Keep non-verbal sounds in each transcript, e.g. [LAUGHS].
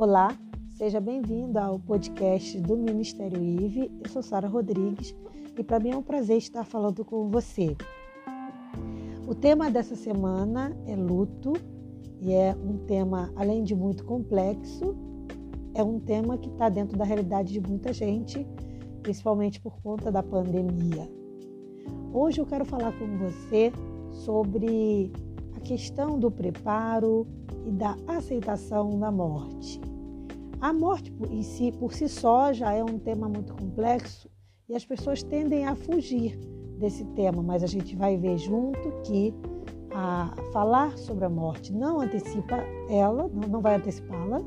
Olá, seja bem-vindo ao podcast do Ministério IVE. Eu sou Sara Rodrigues e para mim é um prazer estar falando com você. O tema dessa semana é luto e é um tema, além de muito complexo, é um tema que está dentro da realidade de muita gente, principalmente por conta da pandemia. Hoje eu quero falar com você sobre a questão do preparo e da aceitação da morte. A morte em si, por si só, já é um tema muito complexo e as pessoas tendem a fugir desse tema, mas a gente vai ver junto que a falar sobre a morte não antecipa ela, não, vai antecipá-la,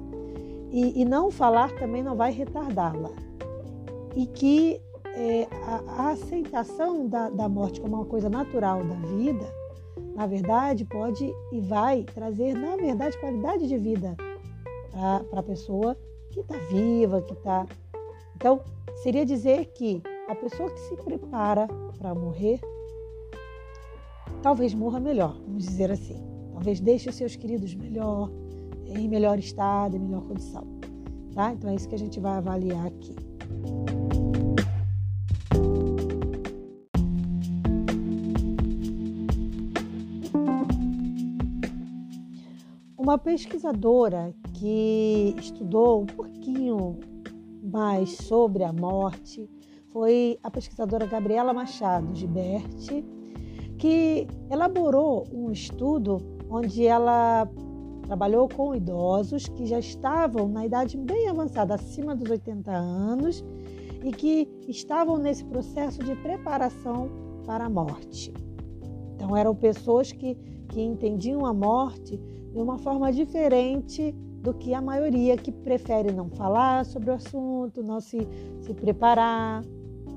e, e, não falar também não vai retardá-la. E que é, a, a, aceitação da, da morte como uma coisa natural da vida na verdade, pode e vai trazer, na verdade, qualidade de vida para a pessoa que está viva, que está. Então, seria dizer que a pessoa que se prepara para morrer, talvez morra melhor, vamos dizer assim. Talvez deixe os seus queridos melhor, em melhor estado, em melhor condição. Tá? Então é isso que a gente vai avaliar aqui. Uma pesquisadora que estudou um pouquinho mais sobre a morte foi a pesquisadora Gabriela Machado Gibert, que elaborou um estudo onde ela trabalhou com idosos que já estavam na idade bem avançada, acima dos 80 anos, e que estavam nesse processo de preparação para a morte. Então, eram pessoas que, que entendiam a morte de uma forma diferente do que a maioria que prefere não falar sobre o assunto, não se, se preparar.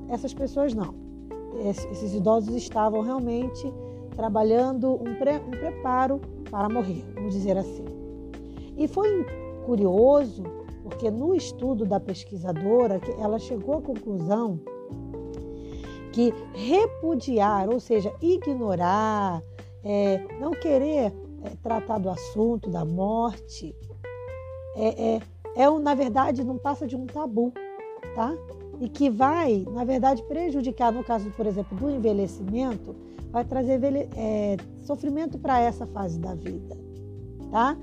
Essas pessoas não. Esses idosos estavam realmente trabalhando um, pre, um preparo para morrer, vamos dizer assim. E foi curioso porque no estudo da pesquisadora ela chegou à conclusão que repudiar, ou seja, ignorar, é, não querer é, tratar do assunto da morte, é, é, é, na verdade, não passa de um tabu, tá? E que vai, na verdade, prejudicar, no caso, por exemplo, do envelhecimento, vai trazer é, sofrimento para essa fase da vida, tá?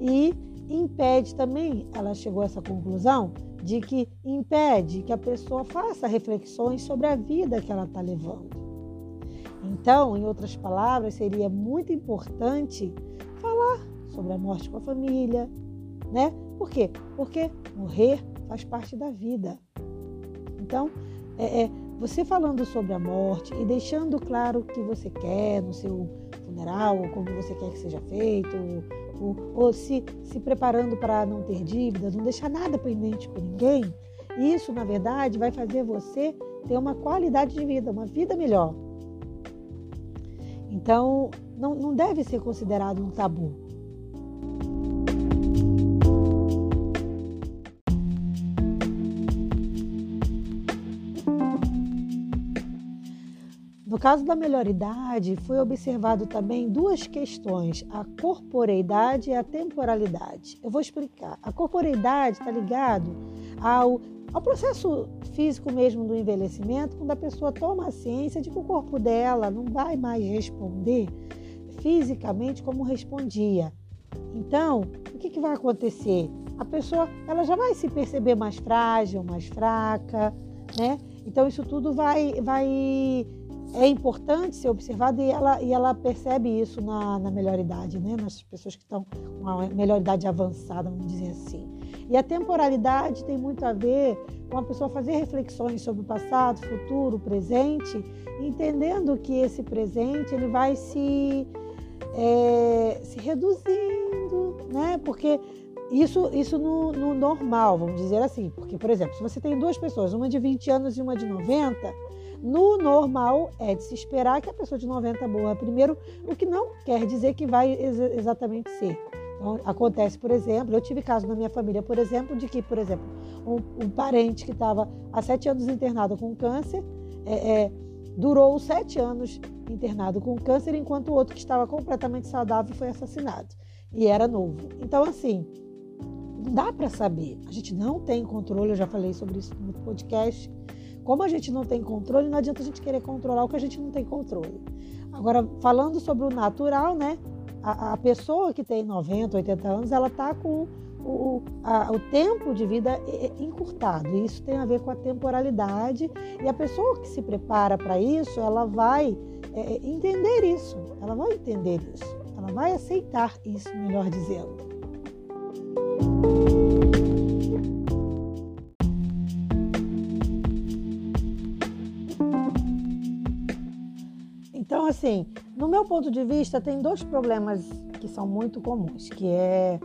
E impede também, ela chegou a essa conclusão, de que impede que a pessoa faça reflexões sobre a vida que ela está levando. Então, em outras palavras, seria muito importante falar sobre a morte com a família, né? Por quê? Porque morrer faz parte da vida. Então, é, é, você falando sobre a morte e deixando claro o que você quer no seu funeral, ou como você quer que seja feito, ou, ou, ou se, se preparando para não ter dívidas, não deixar nada pendente com ninguém, isso, na verdade, vai fazer você ter uma qualidade de vida, uma vida melhor. Então, não, não deve ser considerado um tabu. Caso da melhoridade, foi observado também duas questões, a corporeidade e a temporalidade. Eu vou explicar. A corporeidade está ligado ao ao processo físico mesmo do envelhecimento, quando a pessoa toma a ciência de que o corpo dela não vai mais responder fisicamente como respondia. Então, o que, que vai acontecer? A pessoa ela já vai se perceber mais frágil, mais fraca, né? Então isso tudo vai, vai é importante ser observado e ela, e ela percebe isso na, na melhor idade, né? Nas pessoas que estão com uma melhor idade avançada, vamos dizer assim. E a temporalidade tem muito a ver com a pessoa fazer reflexões sobre o passado, futuro, presente, entendendo que esse presente ele vai se, é, se reduzindo, né? Porque isso, isso no, no normal, vamos dizer assim. Porque, por exemplo, se você tem duas pessoas, uma de 20 anos e uma de 90, no normal é de se esperar que a pessoa de 90 morra primeiro, o que não quer dizer que vai ex exatamente ser. Então, acontece, por exemplo, eu tive caso na minha família, por exemplo, de que, por exemplo, um, um parente que estava há sete anos internado com câncer, é, é, durou sete anos internado com câncer, enquanto o outro que estava completamente saudável foi assassinado e era novo. Então, assim, Não dá para saber. A gente não tem controle, eu já falei sobre isso no podcast. Como a gente não tem controle, não adianta a gente querer controlar o que a gente não tem controle. Agora, falando sobre o natural, né? A, a pessoa que tem 90, 80 anos, ela está com o, a, o tempo de vida encurtado. Isso tem a ver com a temporalidade. E a pessoa que se prepara para isso, ela vai é, entender isso. Ela vai entender isso. Ela vai aceitar isso, melhor dizendo. Assim, no meu ponto de vista, tem dois problemas que são muito comuns, que é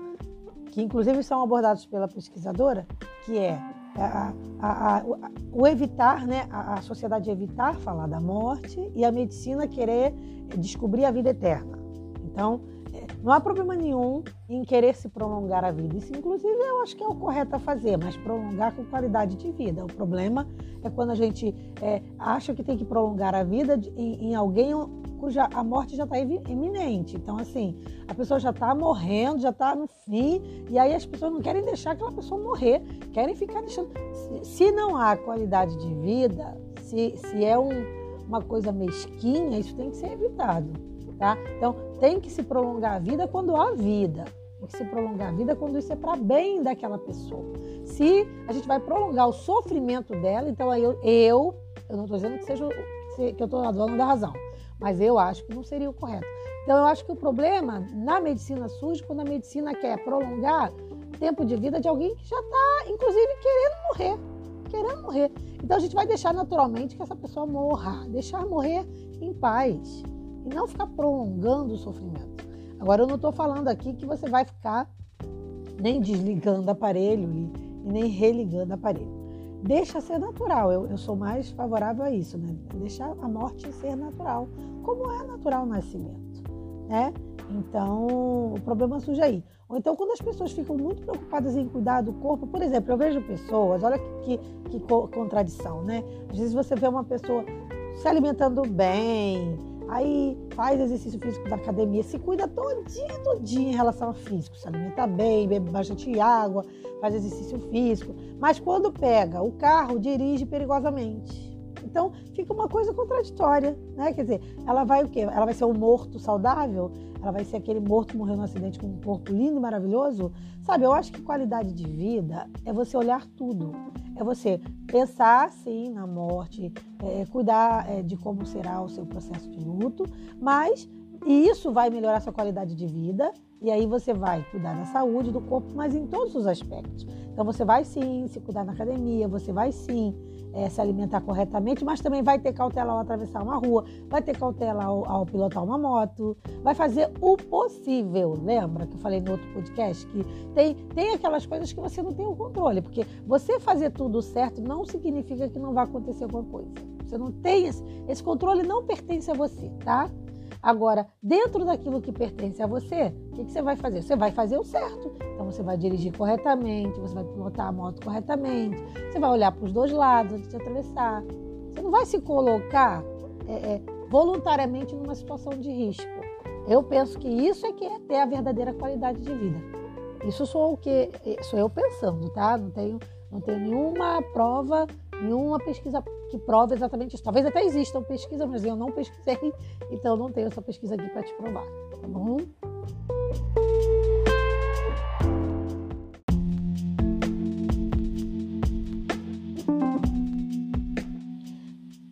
que inclusive são abordados pela pesquisadora, que é a, a, a, o evitar, né, a, sociedade evitar falar da morte e a medicina querer descobrir a vida eterna. Então, não há problema nenhum em querer se prolongar a vida. Isso, inclusive, eu acho que é o correto a fazer, mas prolongar com qualidade de vida. O problema é quando a gente é, acha que tem que prolongar a vida em, em alguém cuja a morte já está iminente. Então, assim, a pessoa já está morrendo, já está no fim, e aí as pessoas não querem deixar aquela pessoa morrer, querem ficar deixando. Se, não há qualidade de vida, se, se é um, uma coisa mesquinha, isso tem que ser evitado. Tá? Então, tem que se prolongar a vida quando há vida. Tem que se prolongar a vida quando isso é para bem daquela pessoa. Se a gente vai prolongar o sofrimento dela, então aí eu, eu, eu não estou dizendo que seja que eu estou dona da razão, mas eu acho que não seria o correto. Então, eu acho que o problema na medicina surge quando a medicina quer prolongar tempo de vida de alguém que já está, inclusive, querendo morrer. Querendo morrer. Então, a gente vai deixar naturalmente que essa pessoa morra, deixar morrer em paz e não ficar prolongando o sofrimento. Agora, eu não estou falando aqui que você vai ficar nem desligando aparelho e, nem religando aparelho deixa ser natural. Eu, eu sou mais favorável a isso, né? Deixar a morte ser natural, como é natural o nascimento, né? Então, o problema surge aí. Ou então, quando as pessoas ficam muito preocupadas em cuidar do corpo, por exemplo, eu vejo pessoas, olha que, que, que contradição, né? Às vezes você vê uma pessoa se alimentando bem, aí faz exercício físico da academia, se cuida todinho, todinho em relação ao físico, se alimenta bem, bebe bastante água, faz exercício físico, mas quando pega o carro, dirige perigosamente. Então fica uma coisa contraditória, né? Quer dizer, ela vai o quê? Ela vai ser um morto saudável? Ela vai ser aquele morto morreu num acidente com um corpo lindo e maravilhoso? Sabe, eu acho que qualidade de vida é você olhar tudo. É você pensar, sim, na morte, é, cuidar é, de como será o seu processo de luto, mas isso vai melhorar sua qualidade de vida e aí você vai cuidar da saúde, do corpo, mas em todos os aspectos. Então você vai sim se cuidar na academia, você vai sim é, se alimentar corretamente, mas também vai ter cautela ao atravessar uma rua, vai ter cautela ao, ao, pilotar uma moto, vai fazer o possível. Lembra que eu falei no outro podcast que tem, tem aquelas coisas que você não tem o controle, porque você fazer tudo certo não significa que não vai acontecer alguma coisa. Você não tem esse, esse controle, não pertence a você, tá? Agora, dentro daquilo que pertence a você, o que, que, você vai fazer? Você vai fazer o certo. Então, você vai dirigir corretamente, você vai pilotar a moto corretamente, você vai olhar para os dois lados antes de atravessar. Você não vai se colocar é, é, voluntariamente numa situação de risco. Eu penso que isso é que é ter a verdadeira qualidade de vida. Isso sou o que sou eu pensando, tá? Não tenho, não tenho nenhuma prova nenhuma pesquisa que prova exatamente isso. Talvez até existam pesquisas, mas eu não pesquisei, [LAUGHS] então não tenho essa pesquisa aqui para te provar, tá bom?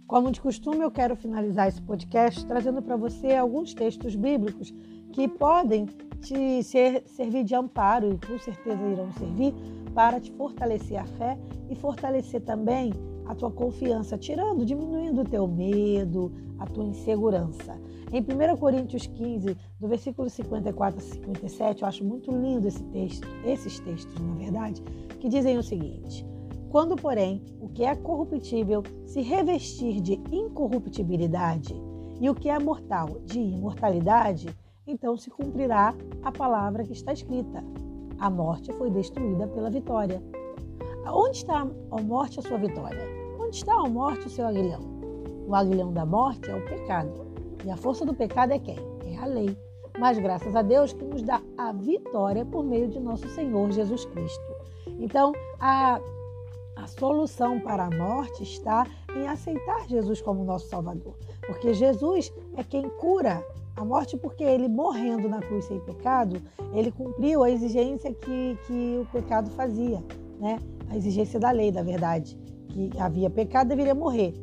Como de costume, eu quero finalizar esse podcast trazendo para você alguns textos bíblicos que podem te ser, servir de amparo e com certeza irão servir para te fortalecer a fé e fortalecer também a tua confiança, tirando, diminuindo o teu medo, a tua insegurança. Em 1 Coríntios 15, do versículo 54 a 57, eu acho muito lindo esse texto, esses textos, na verdade, que dizem o seguinte: Quando, porém, o que é corruptível se revestir de incorruptibilidade e o que é mortal de imortalidade, então se cumprirá a palavra que está escrita: a morte foi destruída pela vitória. Onde está a morte, a sua vitória? Está a morte, o seu aguilhão? O aguilhão da morte é o pecado. E a força do pecado é quem? É a lei. mas graças a Deus que nos dá a vitória por meio de nosso Senhor Jesus Cristo. Então, a, a solução para a morte está em aceitar Jesus como nosso Salvador, porque Jesus é quem cura a morte, porque ele morrendo na cruz sem pecado, ele cumpriu a exigência que, que o pecado fazia, né? a exigência da lei, da verdade, que havia pecado deveria morrer.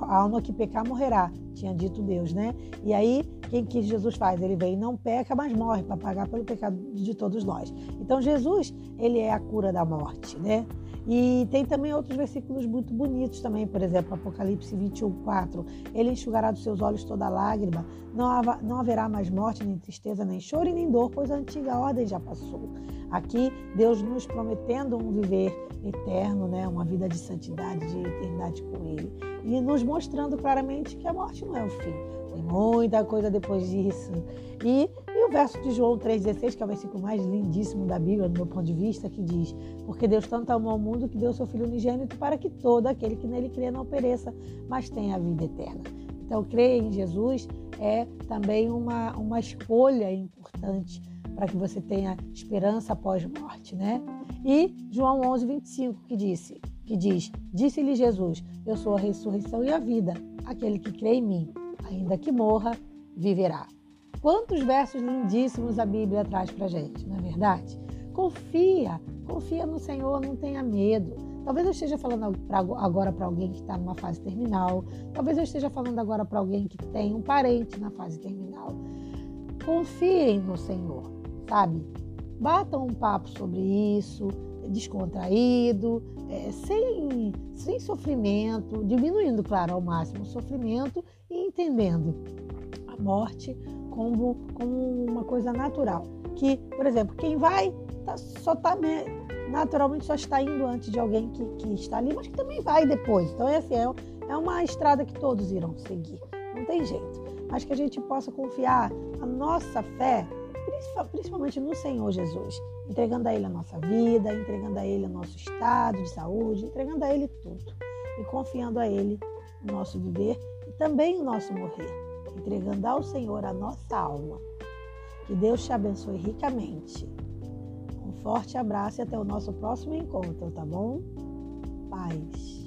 A alma que pecar morrerá, tinha dito Deus, né? E aí, quem que Jesus faz? Ele vem não peca, mas morre para pagar pelo pecado de todos nós. Então, Jesus, ele é a cura da morte, né? E tem também outros versículos muito bonitos também, por exemplo, Apocalipse 21, 4. Ele enxugará dos seus olhos toda lágrima, não, haverá mais morte, nem tristeza, nem choro e nem dor, pois a antiga ordem já passou. Aqui, Deus nos prometendo um viver eterno, né? uma vida de santidade, de eternidade com Ele. E nos mostrando claramente que a morte não é o fim. Tem muita coisa depois disso. E o verso de João 3,16, que é o versículo mais lindíssimo da Bíblia, do meu ponto de vista, que diz: Porque Deus tanto amou o mundo que deu seu Filho unigênito para que todo aquele que nele crê não pereça, mas tenha a vida eterna. Então, crer em Jesus é também uma, uma escolha importante para que você tenha esperança após morte, né? E João 11, 25, que disse, que diz: Disse-lhe Jesus: Eu sou a ressurreição e a vida. Aquele que crê em mim, ainda que morra, viverá. Quantos versos lindíssimos a Bíblia traz para gente, não é verdade? Confia, confia no Senhor, não tenha medo. Talvez eu esteja falando agora para alguém que está numa fase terminal, talvez eu esteja falando agora para alguém que tem um parente na fase terminal. Confiem no Senhor, sabe? Batam um papo sobre isso, descontraído, é, sem, sem sofrimento, diminuindo, claro, ao máximo o sofrimento e entendendo a morte como, como uma coisa natural. Que, por exemplo, quem vai tá, só está naturalmente só está indo antes de alguém que, que está ali, mas que também vai depois. Então é assim, é, é uma estrada que todos irão seguir. Não tem jeito. Mas que a gente possa confiar a nossa fé, principalmente no Senhor Jesus, entregando a Ele a nossa vida, entregando a Ele o nosso estado de saúde, entregando a Ele tudo. E confiando a Ele o nosso viver e também o nosso morrer entregando ao Senhor a nossa alma. Que Deus te abençoe ricamente. Um forte abraço e até o nosso próximo encontro, tá bom? Paz.